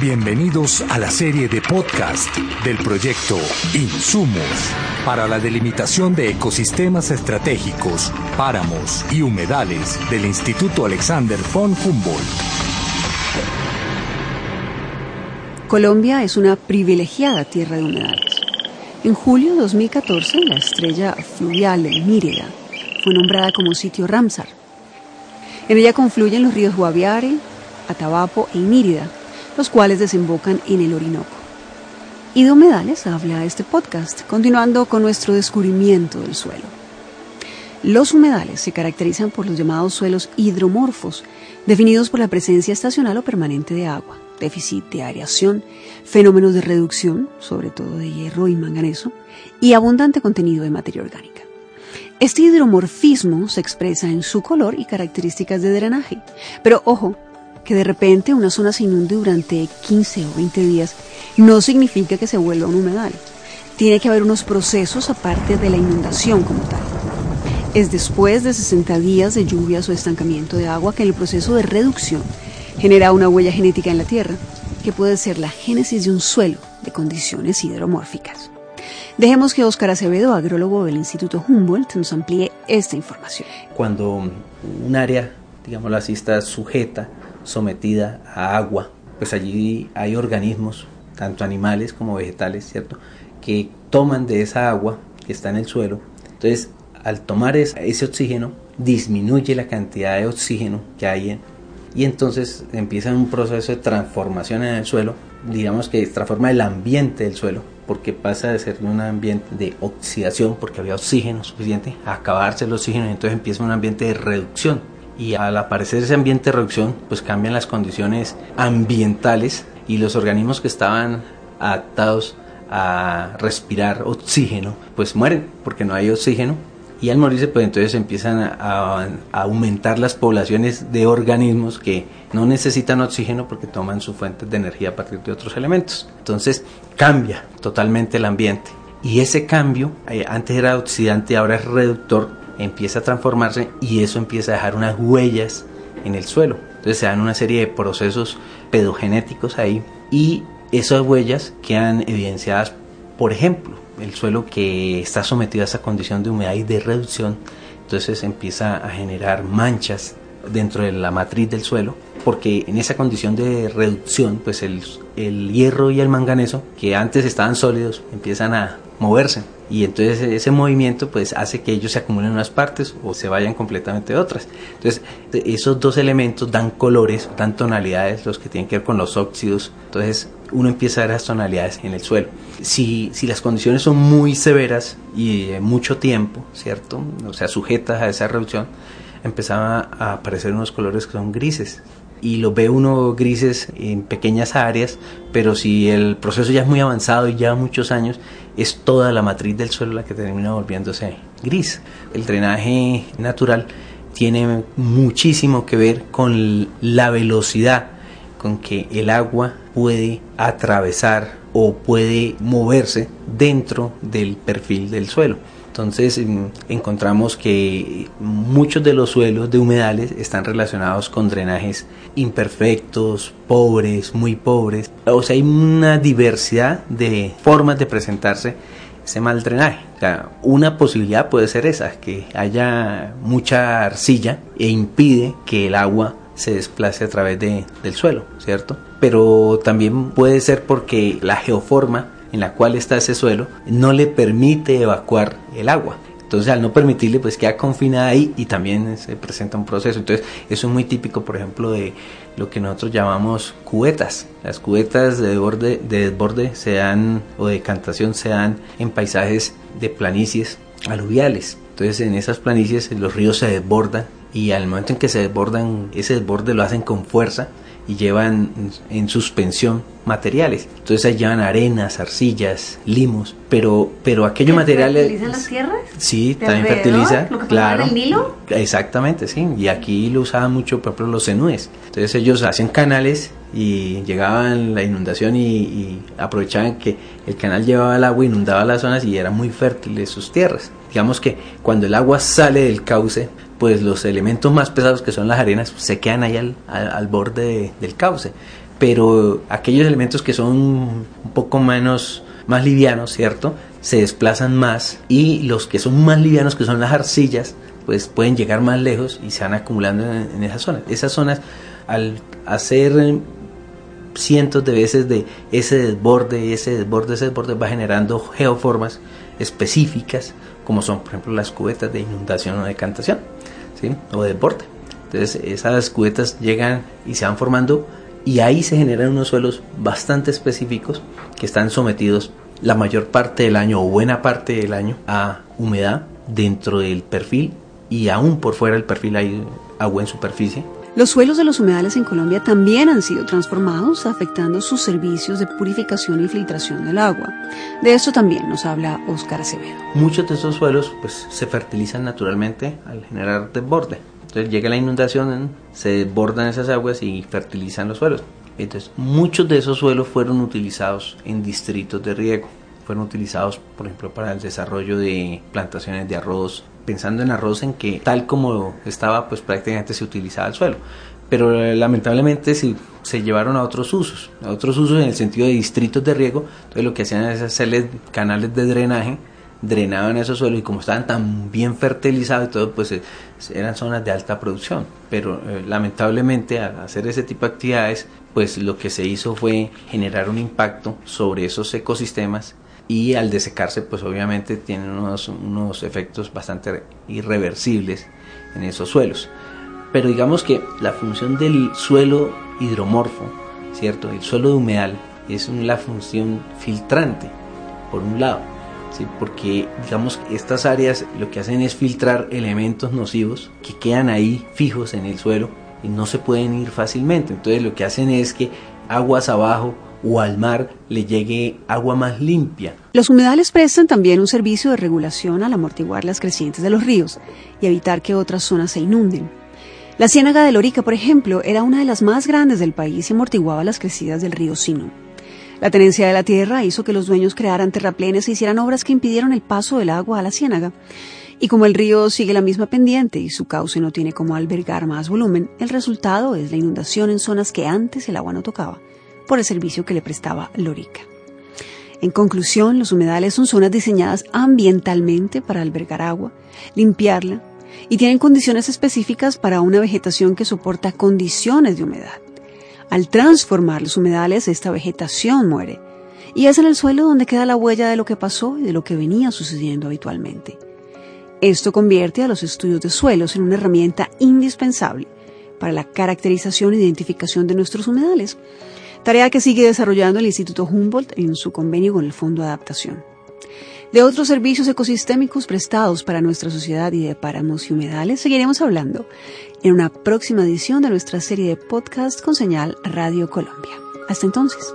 Bienvenidos a la serie de podcast del proyecto Insumos para la delimitación de ecosistemas estratégicos, páramos y humedales del Instituto Alexander von Humboldt. Colombia es una privilegiada tierra de humedales. En julio de 2014, la estrella fluvial Mírida fue nombrada como sitio Ramsar. En ella confluyen los ríos Guaviare, Atabapo e Inírida, los cuales desembocan en el Orinoco. Y de humedales habla este podcast, continuando con nuestro descubrimiento del suelo. Los humedales se caracterizan por los llamados suelos hidromorfos, definidos por la presencia estacional o permanente de agua, déficit de aireación, fenómenos de reducción, sobre todo de hierro y manganeso, y abundante contenido de materia orgánica. Este hidromorfismo se expresa en su color y características de drenaje. Pero ojo, que de repente una zona se inunde durante 15 o 20 días no significa que se vuelva un humedal. Tiene que haber unos procesos aparte de la inundación como tal. Es después de 60 días de lluvias o estancamiento de agua que el proceso de reducción genera una huella genética en la tierra, que puede ser la génesis de un suelo de condiciones hidromórficas. Dejemos que Óscar Acevedo, agrólogo del Instituto Humboldt, nos amplíe esta información. Cuando un área, digámoslo así, está sujeta sometida a agua, pues allí hay organismos, tanto animales como vegetales, ¿cierto? Que toman de esa agua que está en el suelo. Entonces, al tomar ese oxígeno, disminuye la cantidad de oxígeno que hay en, y entonces empieza un proceso de transformación en el suelo, digamos que transforma el ambiente del suelo, porque pasa de ser un ambiente de oxidación, porque había oxígeno suficiente, a acabarse el oxígeno y entonces empieza un ambiente de reducción y al aparecer ese ambiente de reducción, pues cambian las condiciones ambientales y los organismos que estaban adaptados a respirar oxígeno, pues mueren porque no hay oxígeno y al morirse pues entonces empiezan a, aumentar las poblaciones de organismos que no necesitan oxígeno porque toman su fuente de energía a partir de otros elementos. Entonces cambia totalmente el ambiente y ese cambio, eh, antes era oxidante, ahora es reductor, empieza a transformarse y eso empieza a dejar unas huellas en el suelo. Entonces se dan una serie de procesos pedogenéticos ahí y esas huellas quedan evidenciadas, por ejemplo, el suelo que está sometido a esa condición de humedad y de reducción, entonces empieza a generar manchas dentro de la matriz del suelo, porque en esa condición de reducción, pues el, el hierro y el manganeso, que antes estaban sólidos, empiezan a moverse y entonces ese movimiento pues hace que ellos se acumulen en unas partes o se vayan completamente de otras. Entonces esos dos elementos dan colores, dan tonalidades, los que tienen que ver con los óxidos. Entonces uno empieza a ver las tonalidades en el suelo. Si, si las condiciones son muy severas y mucho tiempo, ¿cierto? O sea, sujetas a esa reducción, empezaban a aparecer unos colores que son grises, y lo ve uno grises en pequeñas áreas, pero si el proceso ya es muy avanzado y lleva muchos años, es toda la matriz del suelo la que termina volviéndose gris. El drenaje natural tiene muchísimo que ver con la velocidad con que el agua puede atravesar o puede moverse dentro del perfil del suelo. Entonces encontramos que muchos de los suelos de humedales están relacionados con drenajes imperfectos, pobres, muy pobres. O sea, hay una diversidad de formas de presentarse ese mal drenaje. Una posibilidad puede ser esa, que haya mucha arcilla e impide que el agua se desplace a través de, del suelo, ¿cierto? Pero también puede ser porque la geoforma en la cual está ese suelo no le permite evacuar el agua. Entonces al no permitirle pues queda confinada ahí y también se presenta un proceso. Entonces eso es muy típico por ejemplo de lo que nosotros llamamos cubetas. Las cubetas de desborde, de desborde se dan o de cantación se dan en paisajes de planicies aluviales. Entonces en esas planicies los ríos se desbordan y al momento en que se desbordan ese desborde lo hacen con fuerza y llevan en suspensión materiales. Entonces ahí llevan arenas, arcillas, limos, pero, pero aquellos materiales... ¿Fertilizan las tierras? Sí, también fertiliza. ¿Lo que claro. el Nilo? Exactamente, sí. Y aquí lo usaban mucho, por ejemplo, los cenúes. Entonces ellos hacían canales y llegaban la inundación y, y, aprovechaban que el canal llevaba el agua, inundaba las zonas y eran muy fértiles sus tierras. Digamos que cuando el agua sale del cauce, pues los elementos más pesados que son las arenas se quedan ahí al, al, al borde de, del cauce. Pero aquellos elementos que son un poco menos más livianos, ¿cierto? Se desplazan más y los que son más livianos, que son las arcillas, pues pueden llegar más lejos y se van acumulando en, en esas zonas. Esas zonas, al hacer cientos de veces de ese desborde, ese desborde, ese desborde va generando geoformas específicas, como son, por ejemplo, las cubetas de inundación o decantación, ¿sí? o desborde. Entonces, esas cubetas llegan y se van formando y ahí se generan unos suelos bastante específicos que están sometidos la mayor parte del año o buena parte del año a humedad dentro del perfil y aún por fuera del perfil hay agua en superficie. Los suelos de los humedales en Colombia también han sido transformados, afectando sus servicios de purificación y filtración del agua. De esto también nos habla Óscar Acevedo. Muchos de esos suelos pues, se fertilizan naturalmente al generar desborde. Entonces llega la inundación, se desbordan esas aguas y fertilizan los suelos. Entonces muchos de esos suelos fueron utilizados en distritos de riego. Fueron utilizados, por ejemplo, para el desarrollo de plantaciones de arroz, pensando en arroz en que tal como estaba, pues prácticamente se utilizaba el suelo. Pero lamentablemente se, se llevaron a otros usos, a otros usos en el sentido de distritos de riego. Entonces lo que hacían es hacerles canales de drenaje drenaban esos suelos y como estaban tan bien fertilizados y todo, pues eh, eran zonas de alta producción. Pero eh, lamentablemente al hacer ese tipo de actividades, pues lo que se hizo fue generar un impacto sobre esos ecosistemas y al desecarse, pues obviamente tienen unos, unos efectos bastante irreversibles en esos suelos. Pero digamos que la función del suelo hidromorfo, ¿cierto? El suelo de humedal es la función filtrante, por un lado ¿sí? porque digamos estas áreas lo que hacen es filtrar elementos nocivos que quedan ahí fijos en el suelo y no se pueden ir fácilmente. Entonces lo que hacen es que aguas abajo o al mar le llegue agua más limpia. Los humedales prestan también un servicio de regulación al amortiguar las crecientes de los ríos y evitar que otras zonas se inunden. La ciénaga de Lorica, por ejemplo, era una de las más grandes del país y amortiguaba las crecidas del río Sino. La tenencia de la tierra hizo que los dueños crearan terraplenes e hicieran obras que impidieron el paso del agua a la ciénaga. Y como el río sigue la misma pendiente y su cauce no tiene como albergar más volumen, el resultado es la inundación en zonas que antes el agua no tocaba, por el servicio que le prestaba Lorica. En conclusión, los humedales son zonas diseñadas ambientalmente para albergar agua, limpiarla y tienen condiciones específicas para una vegetación que soporta condiciones de humedad. Al transformar los humedales, esta vegetación muere. Y es en el suelo donde queda la huella de lo que pasó y de lo que venía sucediendo habitualmente. Esto convierte a los estudios de suelos en una herramienta indispensable para la caracterización e identificación de nuestros humedales, tarea que sigue desarrollando el Instituto Humboldt en su convenio con el Fondo de Adaptación. De otros servicios ecosistémicos prestados para nuestra sociedad y de páramos y humedales seguiremos hablando en una próxima edición de nuestra serie de podcast con señal Radio Colombia. Hasta entonces.